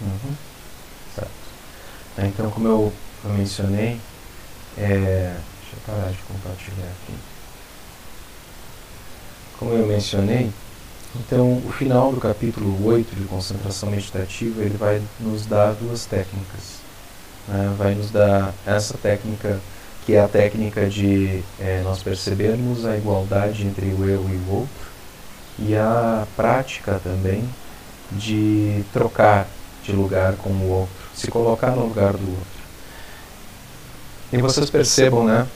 Uhum. Certo. Então, como eu, eu mencionei, é, deixa eu parar de compartilhar aqui. Como eu mencionei, então o final do capítulo 8 de concentração meditativa ele vai nos dar duas técnicas. Né? Vai nos dar essa técnica que é a técnica de é, nós percebermos a igualdade entre o eu e o outro e a prática também de trocar de lugar com o outro, se colocar no lugar do outro. E vocês percebam, né?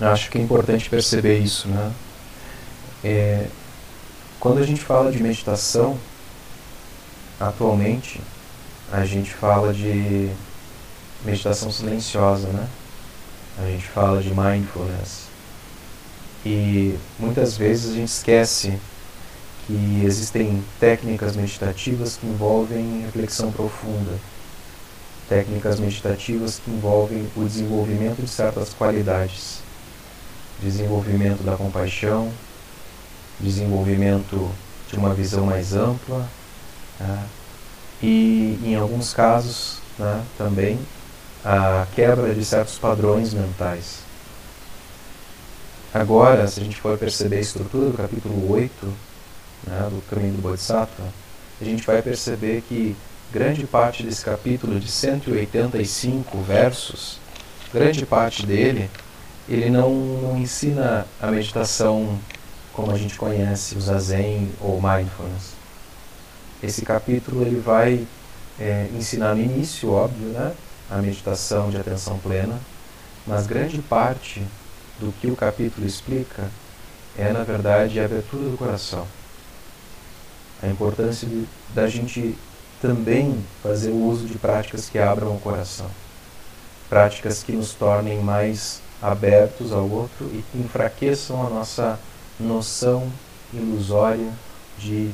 Acho que é importante perceber isso, né? É, quando a gente fala de meditação, atualmente, a gente fala de meditação silenciosa, né? A gente fala de mindfulness. E muitas vezes a gente esquece que existem técnicas meditativas que envolvem reflexão profunda, técnicas meditativas que envolvem o desenvolvimento de certas qualidades, desenvolvimento da compaixão, desenvolvimento de uma visão mais ampla né? e, em alguns casos, né, também a quebra de certos padrões mentais. Agora, se a gente for perceber a estrutura do capítulo 8, né, do caminho do Bodhisattva, a gente vai perceber que grande parte desse capítulo de 185 versos, grande parte dele, ele não, não ensina a meditação como a gente conhece, o Zazen ou Mindfulness. Esse capítulo ele vai é, ensinar no início, óbvio, né, a meditação de atenção plena, mas grande parte do que o capítulo explica é, na verdade, a abertura do coração a importância de, da gente também fazer o uso de práticas que abram o coração, práticas que nos tornem mais abertos ao outro e que enfraqueçam a nossa noção ilusória de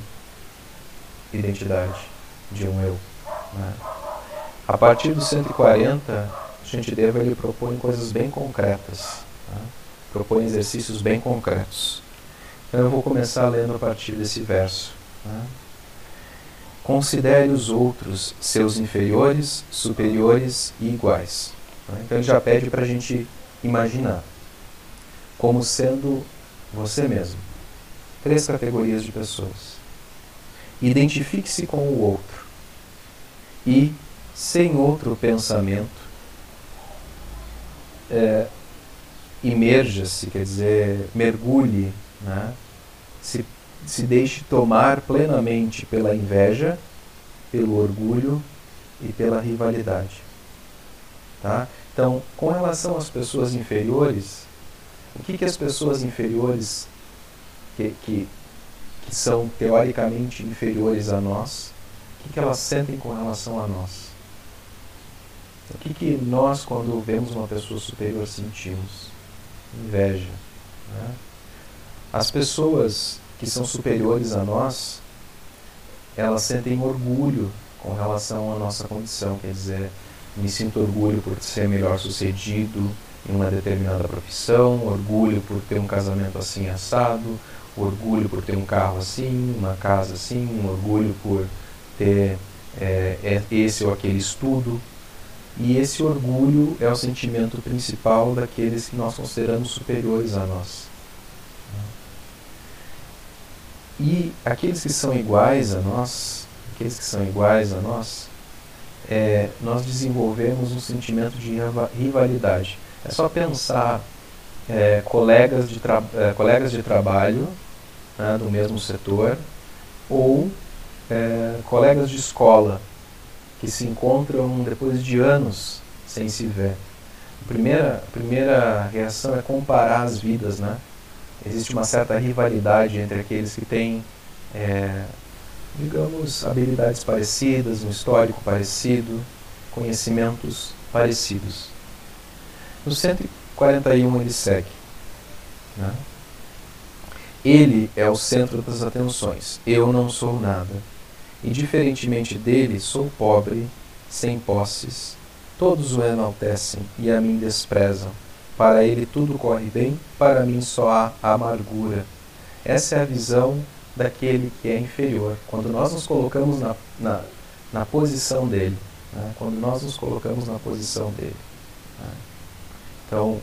identidade, de um eu. Né? A partir do 140, a gente deve ele propõe coisas bem concretas, né? propõe exercícios bem concretos. Então eu vou começar lendo a partir desse verso. Né? Considere os outros seus inferiores, superiores e iguais. Né? Então ele já pede para a gente imaginar como sendo você mesmo. Três categorias de pessoas. Identifique-se com o outro e, sem outro pensamento, é, imerja-se, quer dizer, mergulhe, né? se se deixe tomar plenamente pela inveja, pelo orgulho e pela rivalidade. Tá? Então, com relação às pessoas inferiores, o que, que as pessoas inferiores, que, que, que são teoricamente inferiores a nós, o que, que elas sentem com relação a nós? O que, que nós, quando vemos uma pessoa superior, sentimos? Inveja. Né? As pessoas que são superiores a nós, elas sentem orgulho com relação à nossa condição, quer dizer, me sinto orgulho por ser melhor sucedido em uma determinada profissão, orgulho por ter um casamento assim assado, orgulho por ter um carro assim, uma casa assim, orgulho por ter é, esse ou aquele estudo. E esse orgulho é o sentimento principal daqueles que nós consideramos superiores a nós. E aqueles que são iguais a nós, aqueles que são iguais a nós, é, nós desenvolvemos um sentimento de rivalidade. É só pensar é, colegas, de é, colegas de trabalho né, do mesmo setor ou é, colegas de escola que se encontram depois de anos sem se ver. A primeira, a primeira reação é comparar as vidas, né? Existe uma certa rivalidade entre aqueles que têm, é, digamos, habilidades parecidas, um histórico parecido, conhecimentos parecidos. No 141 ele segue. Né? Ele é o centro das atenções. Eu não sou nada. E diferentemente dele, sou pobre, sem posses. Todos o enaltecem e a mim desprezam para ele tudo corre bem, para mim só há amargura. Essa é a visão daquele que é inferior. Quando nós nos colocamos na, na, na posição dele, né? quando nós nos colocamos na posição dele. Né? Então,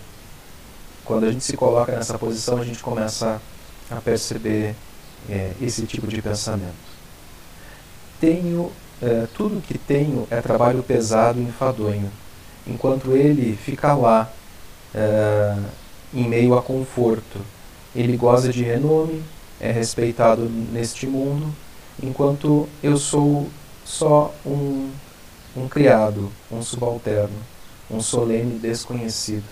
quando a gente se coloca nessa posição, a gente começa a perceber é, esse tipo de pensamento. Tenho, é, tudo que tenho é trabalho pesado e enfadonho, enquanto ele fica lá, é, em meio a conforto. Ele goza de renome, é respeitado neste mundo, enquanto eu sou só um, um criado, um subalterno, um solene desconhecido.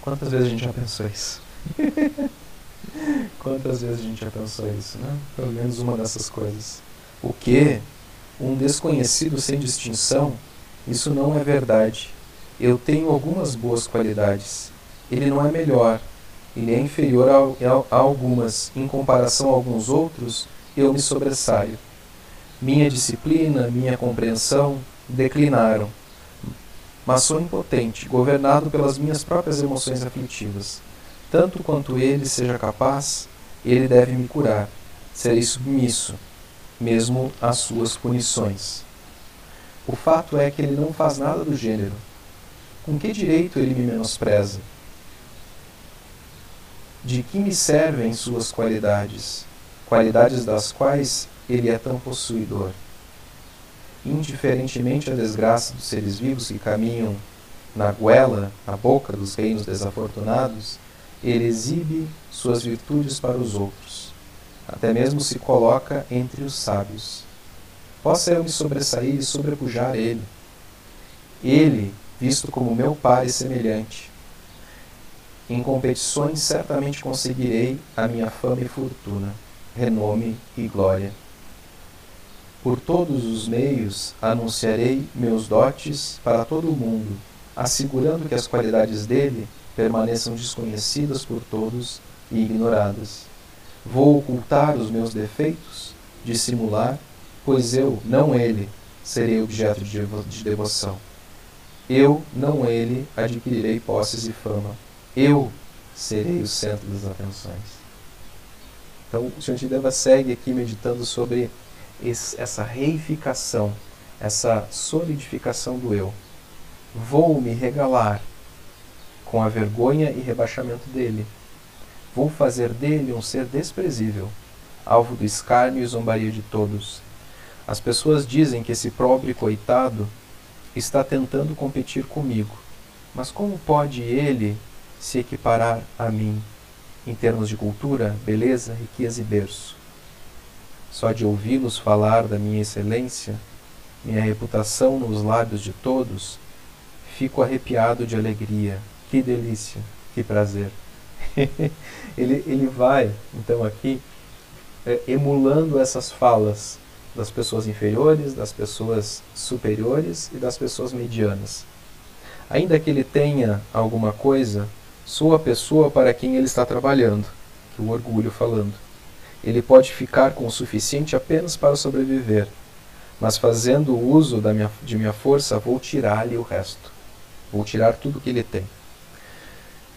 Quantas vezes a gente já pensou isso? Quantas vezes a gente já pensou isso, né? Pelo menos uma dessas coisas. O que? Um desconhecido sem distinção? Isso não é verdade. Eu tenho algumas boas qualidades. Ele não é melhor. Ele é inferior a, a, a algumas. Em comparação a alguns outros, eu me sobressaio. Minha disciplina, minha compreensão declinaram mas sou impotente, governado pelas minhas próprias emoções aflitivas. Tanto quanto ele seja capaz, ele deve me curar. Serei submisso, mesmo às suas punições. O fato é que ele não faz nada do gênero. Com que direito ele me menospreza? De que me servem suas qualidades, qualidades das quais ele é tão possuidor? indiferentemente à desgraça dos seres vivos que caminham na goela, na boca dos reinos desafortunados, ele exibe suas virtudes para os outros. Até mesmo se coloca entre os sábios. Possa eu me sobressair e sobrepujar ele. Ele, visto como meu pai semelhante. Em competições certamente conseguirei a minha fama e fortuna, renome e glória. Por todos os meios anunciarei meus dotes para todo o mundo, assegurando que as qualidades dele permaneçam desconhecidas por todos e ignoradas. Vou ocultar os meus defeitos, dissimular, pois eu, não ele, serei objeto de devoção. Eu, não ele, adquirirei posses e fama. Eu serei o centro das atenções. Então, o Sr. Deva segue aqui meditando sobre essa reificação, essa solidificação do eu. Vou me regalar com a vergonha e rebaixamento dele. Vou fazer dele um ser desprezível, alvo do escárnio e zombaria de todos. As pessoas dizem que esse pobre coitado está tentando competir comigo. Mas como pode ele se equiparar a mim em termos de cultura, beleza, riqueza e berço? Só de ouvi-los falar da minha excelência, minha reputação nos lábios de todos, fico arrepiado de alegria. Que delícia, que prazer. ele, ele vai, então, aqui, é, emulando essas falas das pessoas inferiores, das pessoas superiores e das pessoas medianas. Ainda que ele tenha alguma coisa, sou a pessoa para quem ele está trabalhando, que o orgulho falando. Ele pode ficar com o suficiente apenas para sobreviver, mas fazendo uso da minha, de minha força, vou tirar-lhe o resto. Vou tirar tudo que ele tem.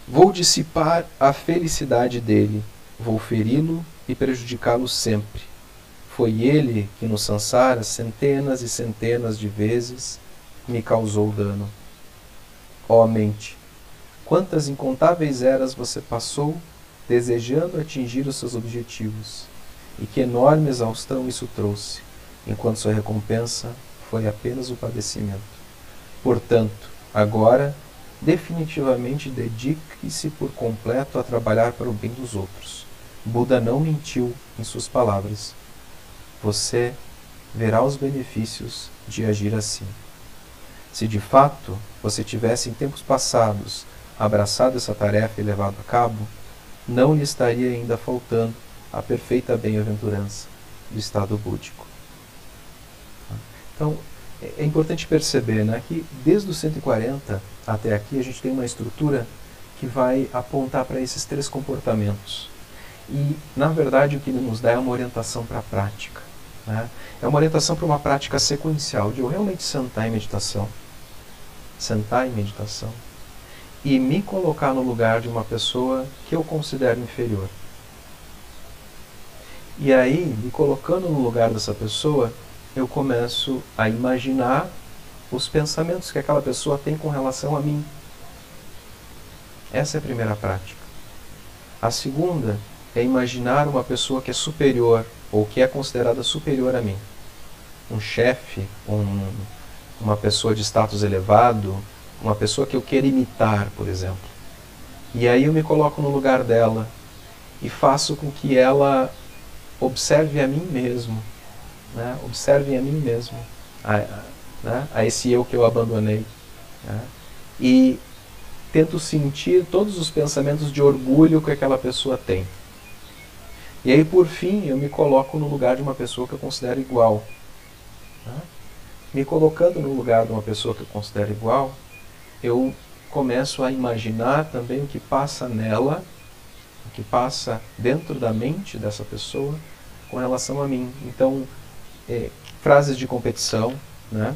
Vou dissipar a felicidade dele, vou feri-lo e prejudicá-lo sempre. Foi ele que no Sansara, centenas e centenas de vezes, me causou dano. Ó oh, mente, quantas incontáveis eras você passou desejando atingir os seus objetivos, e que enorme exaustão isso trouxe, enquanto sua recompensa foi apenas o padecimento. Portanto, agora, definitivamente dedique-se por completo a trabalhar para o bem dos outros. Buda não mentiu em suas palavras. Você verá os benefícios de agir assim. Se de fato você tivesse em tempos passados abraçado essa tarefa e levado a cabo, não lhe estaria ainda faltando a perfeita bem-aventurança do estado búdico. Então, é, importante perceber né, que desde os 140 até aqui a gente tem uma estrutura que vai apontar para esses três comportamentos. E, na verdade, o que ele nos dá é uma orientação para a prática. Né? É uma orientação para uma prática sequencial, de eu realmente sentar em meditação. Sentar em meditação e me colocar no lugar de uma pessoa que eu considero inferior. E aí, me colocando no lugar dessa pessoa, eu começo a imaginar os pensamentos que aquela pessoa tem com relação a mim. Essa é a primeira prática. A segunda é imaginar uma pessoa que é superior ou que é considerada superior a mim. Um chefe, um, uma pessoa de status elevado, uma pessoa que eu quero imitar, por exemplo. E aí eu me coloco no lugar dela e faço com que ela observe a mim mesmo, né? observe a mim mesmo, a, né? a esse eu que eu abandonei. Né? E tento sentir todos os pensamentos de orgulho que aquela pessoa tem. E aí, por fim, eu me coloco no lugar de uma pessoa que eu considero igual. Né? Me colocando no lugar de uma pessoa que eu considero igual, eu começo a imaginar também o que passa nela, o que passa dentro da mente dessa pessoa com relação a mim. Então, é, frases de competição, né?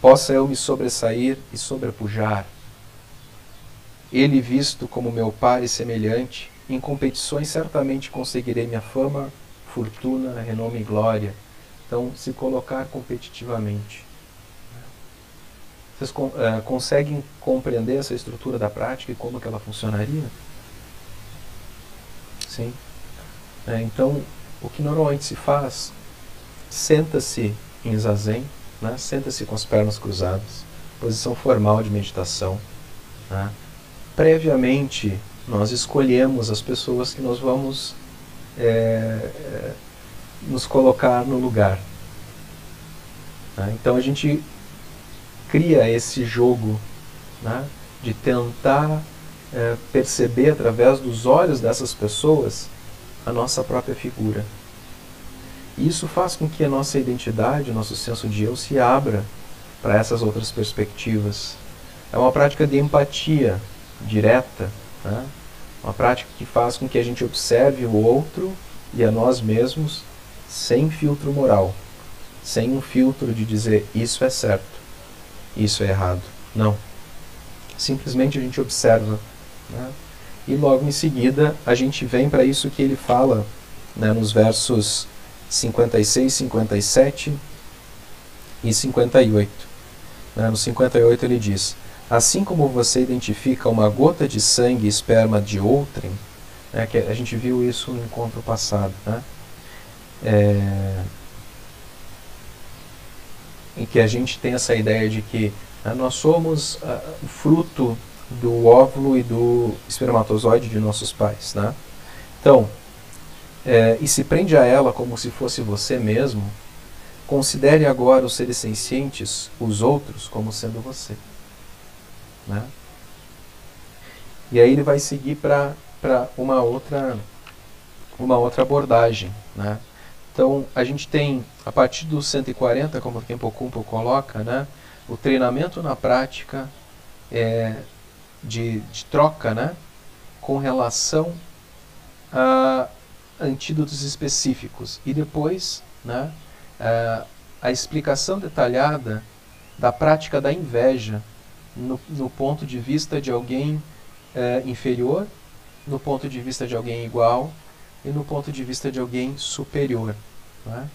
Possa eu me sobressair e sobrepujar. Ele visto como meu par e semelhante, em competições certamente conseguirei minha fama, fortuna, renome e glória. Então, se colocar competitivamente. Vocês uh, conseguem compreender essa estrutura da prática e como que ela funcionaria? Sim. É, então, o que normalmente se faz, senta-se em zazen, né? senta-se com as pernas cruzadas, posição formal de meditação. Né? Previamente, nós escolhemos as pessoas que nós vamos é, é, nos colocar no lugar. Né? Então a gente cria esse jogo né, de tentar é, perceber através dos olhos dessas pessoas a nossa própria figura. E isso faz com que a nossa identidade, o nosso senso de eu se abra para essas outras perspectivas. É uma prática de empatia direta, né? uma prática que faz com que a gente observe o outro e a nós mesmos sem filtro moral, sem um filtro de dizer isso é certo isso é errado. Não. Simplesmente a gente observa. Né? E logo em seguida a gente vem para isso que ele fala né, nos versos 56, 57 e 58. Né? No 58 ele diz: Assim como você identifica uma gota de sangue e esperma de outrem, né, que a gente viu isso no encontro passado, né? É, em que a gente tem essa ideia de que né, nós somos uh, o fruto do óvulo e do espermatozoide de nossos pais. Né? Então, é, e se prende a ela como se fosse você mesmo, considere agora os seres sencientes, os outros, como sendo você. Né? E aí ele vai seguir para uma outra uma outra abordagem, né? Então, a gente tem, a partir do 140, como o Tempo Kumpo coloca, né, o treinamento na prática é, de, de troca né, com relação a antídotos específicos. E depois, né, a, a explicação detalhada da prática da inveja no, no ponto de vista de alguém é, inferior, no ponto de vista de alguém igual e no ponto de vista de alguém superior. Né?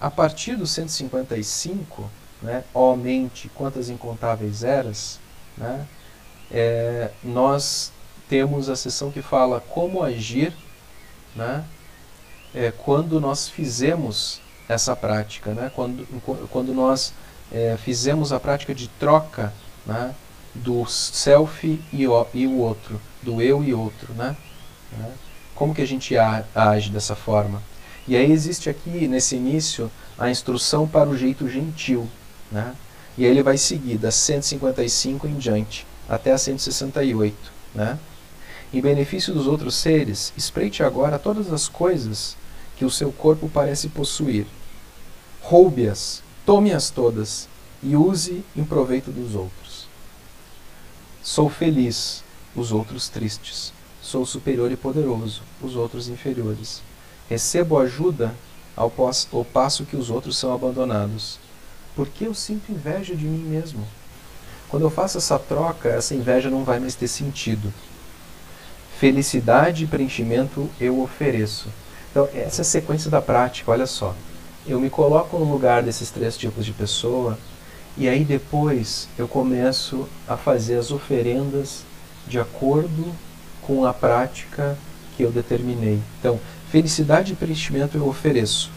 A partir do 155, né, ó mente, quantas incontáveis eras, né, é, nós temos a sessão que fala como agir né, é, quando nós fizemos essa prática, né, quando, quando nós é, fizemos a prática de troca né, do self e o, e o outro, do eu e outro. Né, né como que a gente age dessa forma? E aí existe aqui, nesse início, a instrução para o jeito gentil. Né? E aí ele vai seguir da 155 em diante, até a 168. Né? Em benefício dos outros seres, espreite agora todas as coisas que o seu corpo parece possuir. Roube-as, tome-as todas e use em proveito dos outros. Sou feliz, os outros tristes. Sou superior e poderoso, os outros inferiores. Recebo ajuda ao, ao passo que os outros são abandonados. Porque eu sinto inveja de mim mesmo. Quando eu faço essa troca, essa inveja não vai mais ter sentido. Felicidade e preenchimento eu ofereço. Então, essa é a sequência da prática, olha só. eu me coloco no lugar desses três tipos de pessoa e aí depois eu começo a fazer as oferendas de acordo com a prática que eu determinei. Então, felicidade e preenchimento eu ofereço.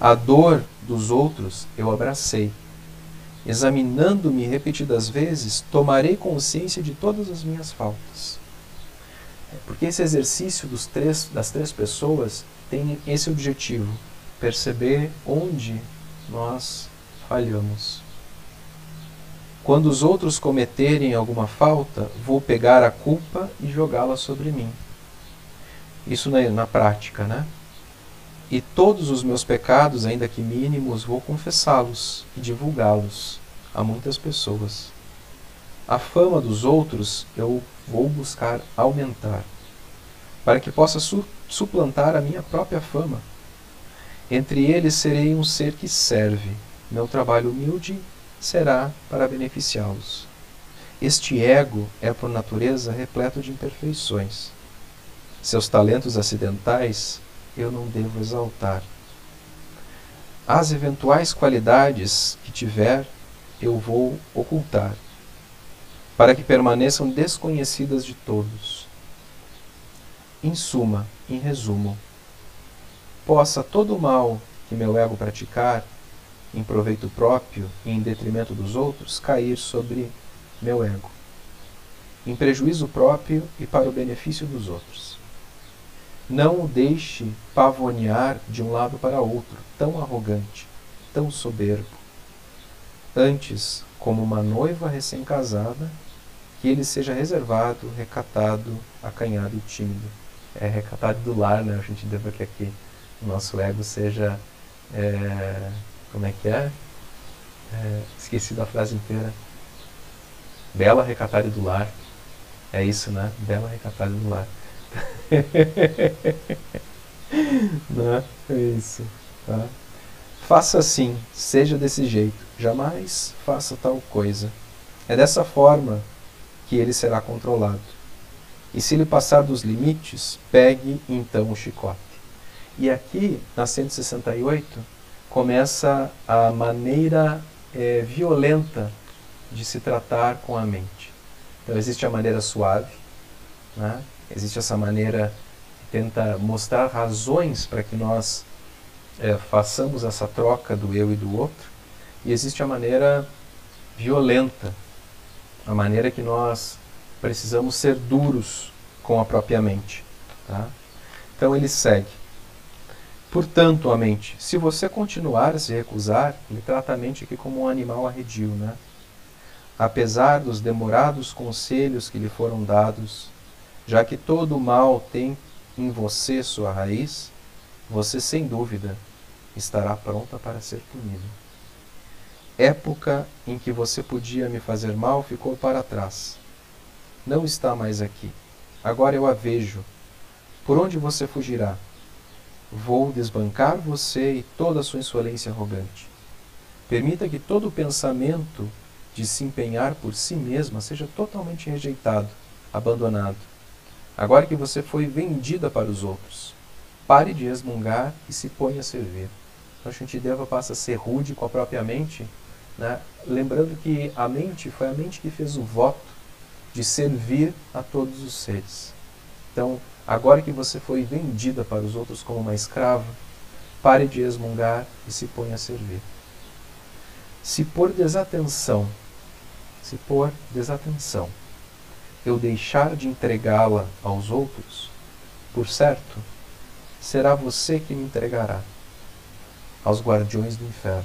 A dor dos outros eu abracei. Examinando-me repetidas vezes, tomarei consciência de todas as minhas faltas. Porque esse exercício dos três, das três pessoas tem esse objetivo: perceber onde nós falhamos. Quando os outros cometerem alguma falta, vou pegar a culpa e jogá-la sobre mim. Isso na, na prática, né? E todos os meus pecados, ainda que mínimos, vou confessá-los e divulgá-los a muitas pessoas. A fama dos outros eu vou buscar aumentar, para que possa su suplantar a minha própria fama. Entre eles serei um ser que serve. Meu trabalho humilde será para beneficiá-los. Este ego é, por natureza, repleto de imperfeições. Seus talentos acidentais eu não devo exaltar. As eventuais qualidades que tiver, eu vou ocultar, para que permaneçam desconhecidas de todos. Em suma, em resumo, possa todo o mal que meu ego praticar em proveito próprio e em detrimento dos outros, cair sobre meu ego, em prejuízo próprio e para o benefício dos outros. Não o deixe pavonear de um lado para outro, tão arrogante, tão soberbo. Antes, como uma noiva recém-casada, que ele seja reservado, recatado, acanhado e tímido. É recatado do lar, né? A gente deve que aqui o nosso ego seja é, como é que é? é esqueci da frase inteira. Bela recatada do lar. É isso, né? Bela recatada do lar. Não, é isso. Tá? Faça assim, seja desse jeito. Jamais faça tal coisa. É dessa forma que ele será controlado. E se ele passar dos limites, pegue então o chicote. E aqui, na 168, começa a maneira é, violenta de se tratar com a mente. Então existe a maneira suave, né? existe essa maneira que tenta mostrar razões para que nós é, façamos essa troca do eu e do outro, e existe a maneira violenta, a maneira que nós precisamos ser duros com a própria mente. Tá? Então ele segue. Portanto, a mente, se você continuar a se recusar, ele trata a mente aqui como um animal arredio, né? Apesar dos demorados conselhos que lhe foram dados, já que todo o mal tem em você sua raiz, você sem dúvida estará pronta para ser punido. Época em que você podia me fazer mal ficou para trás. Não está mais aqui. Agora eu a vejo. Por onde você fugirá? Vou desbancar você e toda a sua insolência arrogante. Permita que todo pensamento de se empenhar por si mesma seja totalmente rejeitado, abandonado. Agora que você foi vendida para os outros, pare de resmungar e se ponha a servir. Então, Shantideva passa a ser rude com a própria mente, né? lembrando que a mente foi a mente que fez o voto de servir a todos os seres. Então, Agora que você foi vendida para os outros como uma escrava, pare de resmungar e se ponha a servir. Se por desatenção, se por desatenção, eu deixar de entregá-la aos outros, por certo, será você que me entregará aos guardiões do inferno.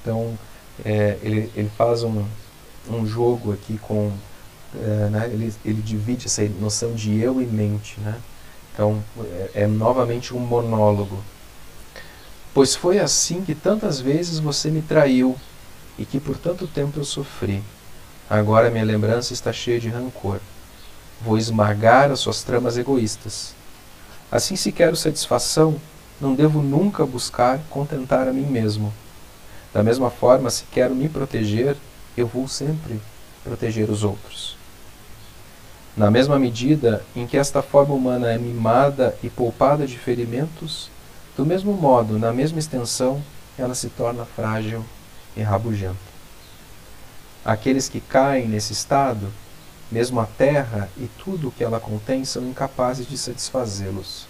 Então, é, ele, ele faz um, um jogo aqui com é, né, ele, ele divide essa noção de eu e mente. Né? Então, é, é novamente um monólogo. Pois foi assim que tantas vezes você me traiu e que por tanto tempo eu sofri. Agora minha lembrança está cheia de rancor. Vou esmagar as suas tramas egoístas. Assim, se quero satisfação, não devo nunca buscar contentar a mim mesmo. Da mesma forma, se quero me proteger, eu vou sempre proteger os outros. Na mesma medida em que esta forma humana é mimada e poupada de ferimentos, Do mesmo modo, na mesma extensão, ela se torna frágil e rabugenta. Aqueles que caem nesse estado, mesmo a terra e tudo o que ela contém, são incapazes de satisfazê-los.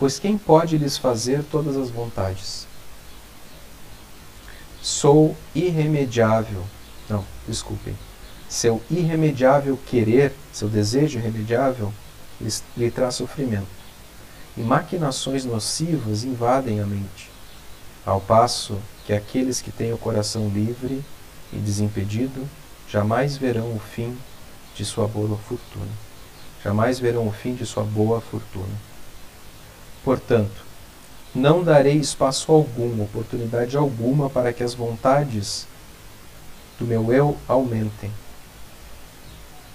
Pois quem pode lhes fazer todas as vontades? Sou irremediável. Desculpem. Seu irremediável querer, seu desejo irremediável, lhe traz sofrimento. E maquinações nocivas invadem a mente, ao passo que aqueles que têm o coração livre e desimpedido jamais verão o fim de sua boa fortuna. Jamais verão o fim de sua boa fortuna. Portanto, não darei espaço algum, oportunidade alguma para que as vontades do meu eu aumentem.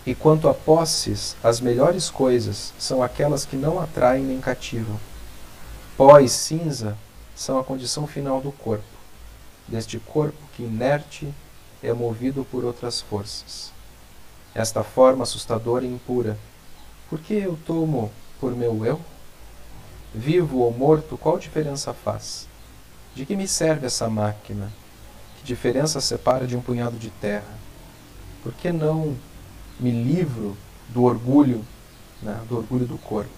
E quanto a posses, as melhores coisas são aquelas que não atraem nem cativam. Pó e cinza são a condição final do corpo, deste corpo que inerte é movido por outras forças. Esta forma assustadora e impura, por que eu tomo por meu eu? Vivo ou morto, qual diferença faz? De que me serve essa máquina? Diferença separa de um punhado de terra? Por que não me livro do orgulho, né, do orgulho do corpo?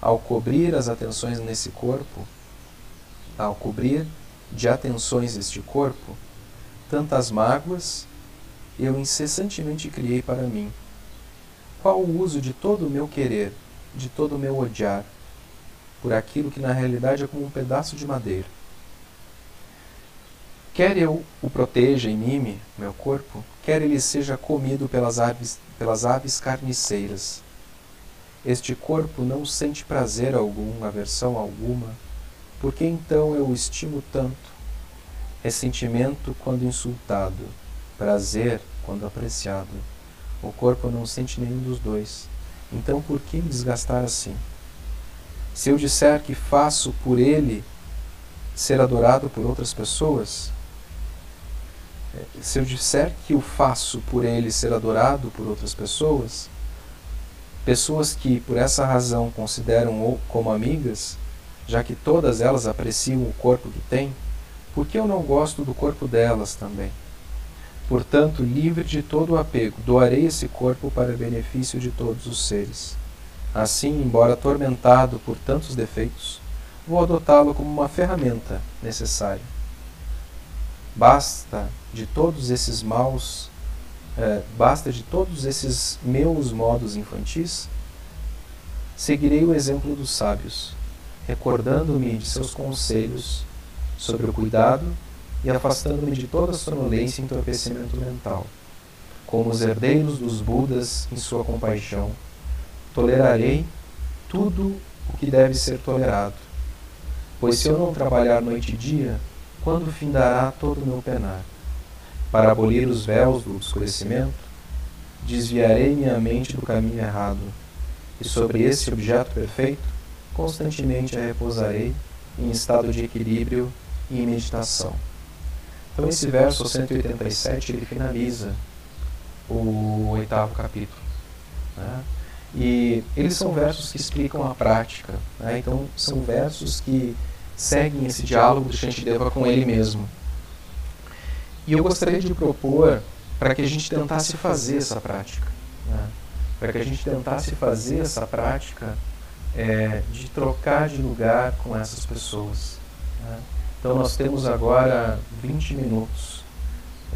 Ao cobrir as atenções nesse corpo, ao cobrir de atenções este corpo, tantas mágoas eu incessantemente criei para mim. Qual o uso de todo o meu querer, de todo o meu odiar, por aquilo que na realidade é como um pedaço de madeira? Quer eu o proteja e mime, meu corpo, quer ele seja comido pelas aves, pelas aves carniceiras. Este corpo não sente prazer algum, aversão alguma, porque então eu o estimo tanto? Ressentimento quando insultado, prazer quando apreciado. O corpo não sente nenhum dos dois. Então por que me desgastar assim? Se eu disser que faço por ele ser adorado por outras pessoas, se eu disser que o faço por ele ser adorado por outras pessoas, pessoas que por essa razão consideram como amigas, já que todas elas apreciam o corpo que têm, por que eu não gosto do corpo delas também? Portanto, livre de todo o apego, doarei esse corpo para benefício de todos os seres. Assim, embora atormentado por tantos defeitos, vou adotá-lo como uma ferramenta necessária. Basta de todos esses maus, é, basta de todos esses meus modos infantis, seguirei o exemplo dos sábios recordando-me de seus conselhos sobre o cuidado e afastando-me de toda sonolência e entorpecimento mental. Como os herdeiros dos Budas em sua compaixão, tolerarei tudo o que deve ser tolerado. Pois se eu não trabalhar noite e dia, quando findará todo o meu penar? Para abolir os véus do escurecimento, desviarei minha mente do caminho errado, e sobre esse objeto perfeito constantemente a repousarei em estado de equilíbrio e meditação. Então esse verso 187 ele finaliza o oitavo capítulo. Né? E eles são versos que explicam a prática. Né? Então são versos que seguem esse diálogo do Shantideva com ele mesmo. E eu gostaria de propor para que a gente tentasse fazer essa prática. Né? Para que a gente tentasse fazer essa prática é, de trocar de lugar com essas pessoas. Né? Então nós temos agora 20 minutos.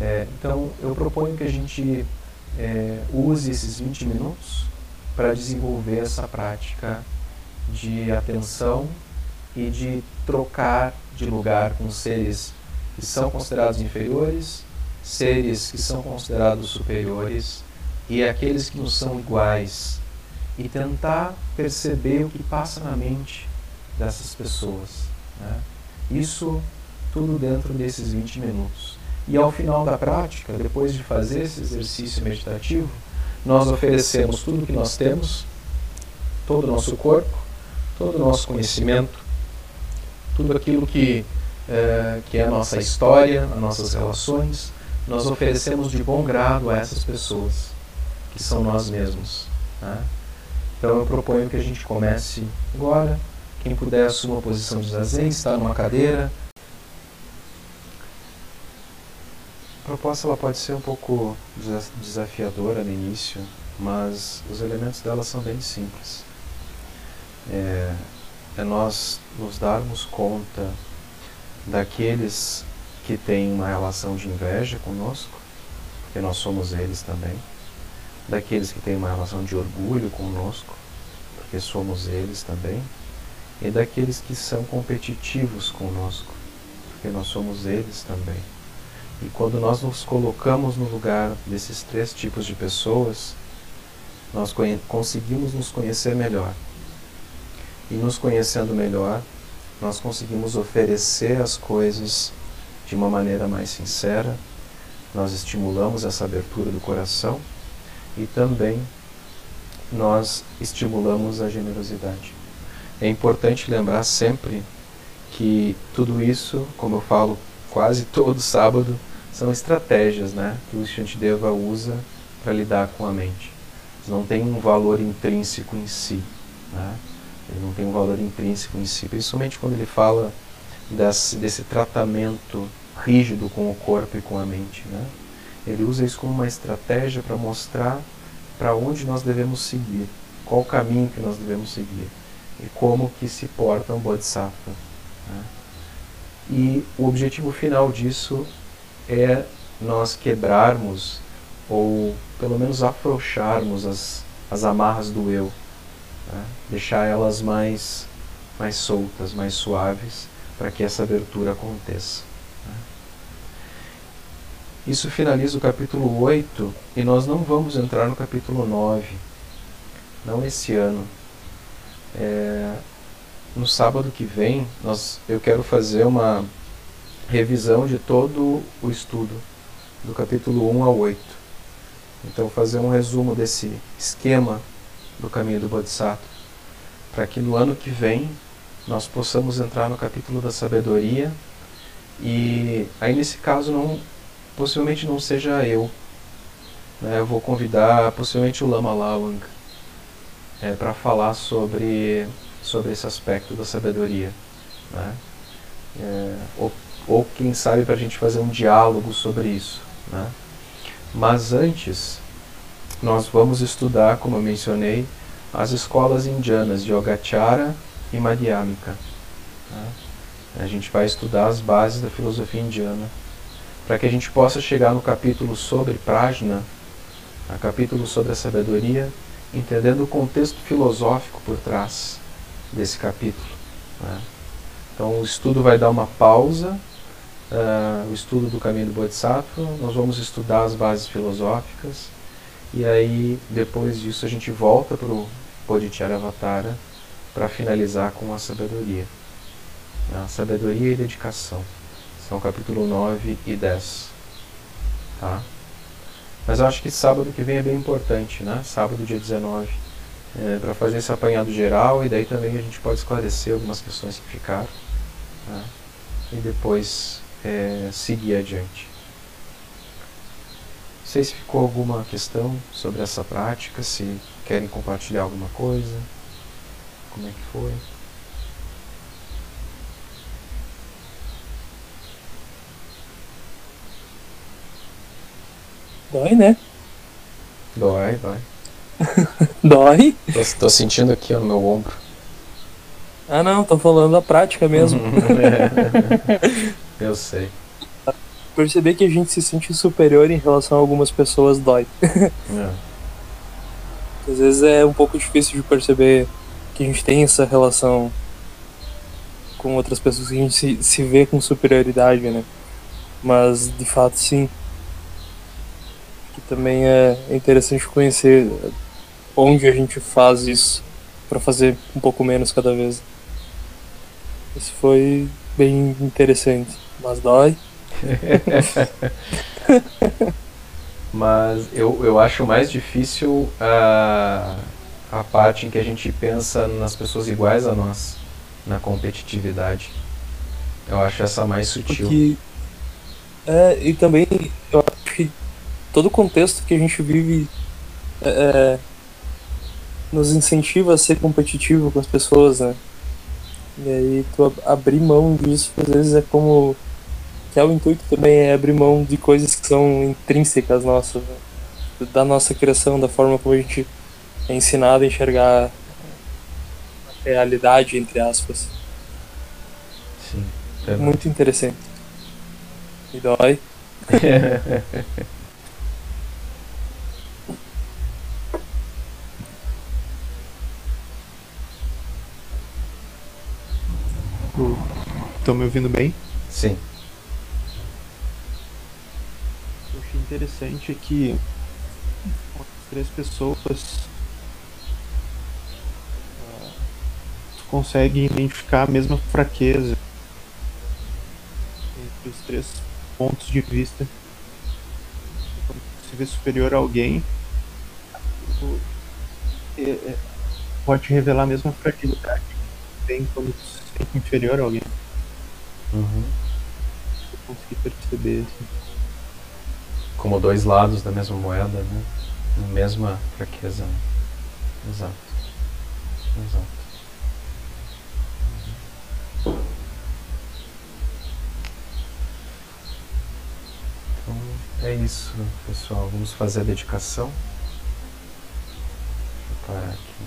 É, então eu proponho que a gente é, use esses 20 minutos para desenvolver essa prática de atenção e de trocar de lugar com seres que são considerados inferiores, seres que são considerados superiores e aqueles que nos são iguais e tentar perceber o que passa na mente dessas pessoas. Né? Isso tudo dentro desses 20 minutos. E ao final da prática, depois de fazer esse exercício meditativo, nós oferecemos tudo o que nós temos, todo o nosso corpo, todo o nosso conhecimento, tudo aquilo que, é, que é a nossa história, as nossas relações, nós oferecemos de bom grado a essas pessoas, que são nós mesmos. Né? Então eu proponho que a gente comece agora, Quem puder assuma a posição de zazen, está numa cadeira. A proposta ela pode ser um pouco desafiadora no início, mas os elementos dela são bem simples. É, é nós nos darmos conta daqueles que têm uma relação de inveja conosco, porque nós somos eles também, daqueles que têm uma relação de orgulho conosco, porque somos eles também, e daqueles que são competitivos conosco, porque nós somos eles também. E quando nós nos colocamos no lugar desses três tipos de pessoas, nós conseguimos nos conhecer melhor. E nos conhecendo melhor, nós conseguimos oferecer as coisas de uma maneira mais sincera, nós estimulamos essa abertura do coração e também nós estimulamos a generosidade. É importante lembrar sempre que tudo isso, como eu falo quase todo sábado, são estratégias né, que o Shantideva usa para lidar com a mente. Não têm um valor intrínseco em si. Né? Ele não tem um valor intrínseco em si, principalmente quando ele fala desse, tratamento rígido com o corpo e com a mente. Né? Ele usa isso como uma estratégia para mostrar para onde nós devemos seguir, qual o caminho que nós devemos seguir e como que se porta um Bodhisattva. Né? E o objetivo final disso é nós quebrarmos ou pelo menos afrouxarmos as, as amarras do eu, né? deixar elas mais, mais soltas, mais suaves, para que essa abertura aconteça. Né? Isso finaliza o capítulo 8 e nós não vamos entrar no capítulo 9, não esse ano. É, no sábado que vem, nós, eu quero fazer uma revisão de todo o estudo, do capítulo 1 ao 8. Então, fazer um resumo desse esquema do caminho do Bodhisattva, para que no ano que vem nós possamos entrar no capítulo da sabedoria e aí nesse caso não possivelmente não seja eu né? eu vou convidar possivelmente o Lama Lawang é, para falar sobre sobre esse aspecto da sabedoria né? é, ou, ou quem sabe para a gente fazer um diálogo sobre isso né? mas antes nós vamos estudar como eu mencionei as escolas indianas de Yogacara e Madhyamika. Né? A gente vai estudar as bases da filosofia indiana para que a gente possa chegar no capítulo sobre Prajna, a capítulo sobre a sabedoria, entendendo o contexto filosófico por trás desse capítulo. Né? Então o estudo vai dar uma pausa, uh, o estudo do caminho do Bodhisattva, nós vamos estudar as bases filosóficas, e aí depois disso a gente volta para o Bodhicharyavatara para finalizar com a sabedoria. A sabedoria e dedicação. São capítulo 9 e 10. Tá? Mas eu acho que sábado que vem é bem importante, né? Sábado, dia 19. É, para fazer esse apanhado geral e daí também a gente pode esclarecer algumas questões que ficaram. Tá? E depois é, seguir adiante. Não sei se ficou alguma questão sobre essa prática, se Querem compartilhar alguma coisa? Como é que foi? Dói, né? Dói, dói. dói? Tô, tô, sentindo aqui no meu ombro. Ah não, tô falando da prática mesmo. é. Eu sei. Perceber que a gente se sente superior em relação a algumas pessoas dói. É. Às vezes é um pouco difícil de perceber que a gente tem essa relação com outras pessoas, que a gente se, se vê com superioridade, né? Mas de fato sim. Que também é interessante conhecer onde a gente faz isso para fazer um pouco menos cada vez. Isso foi bem interessante, mas dói. Mas eu, eu acho mais difícil a, a parte em que a gente pensa nas pessoas iguais a nós, na competitividade. Eu acho essa mais sutil. Porque, é, e também eu acho que todo o contexto que a gente vive é, é, nos incentiva a ser competitivo com as pessoas, né? E aí tu abrir mão disso às vezes é como. Que é o intuito também, é abrir mão de coisas que são intrínsecas nossas, né? da nossa criação, da forma como a gente é ensinado a enxergar a realidade, entre aspas. Sim. É muito interessante. E dói. Estão me ouvindo bem? Sim. Interessante é que as três pessoas uh, conseguem identificar a mesma fraqueza entre os três pontos de vista. Quando se vê superior a alguém, é, é, pode revelar a mesma fragilidade que tem quando se sente inferior a alguém. Uhum. Eu consegui perceber assim. Como dois lados da mesma moeda, né? Mesma fraqueza. Exato. Exato. Então é isso, pessoal. Vamos fazer a dedicação. Deixa eu parar aqui.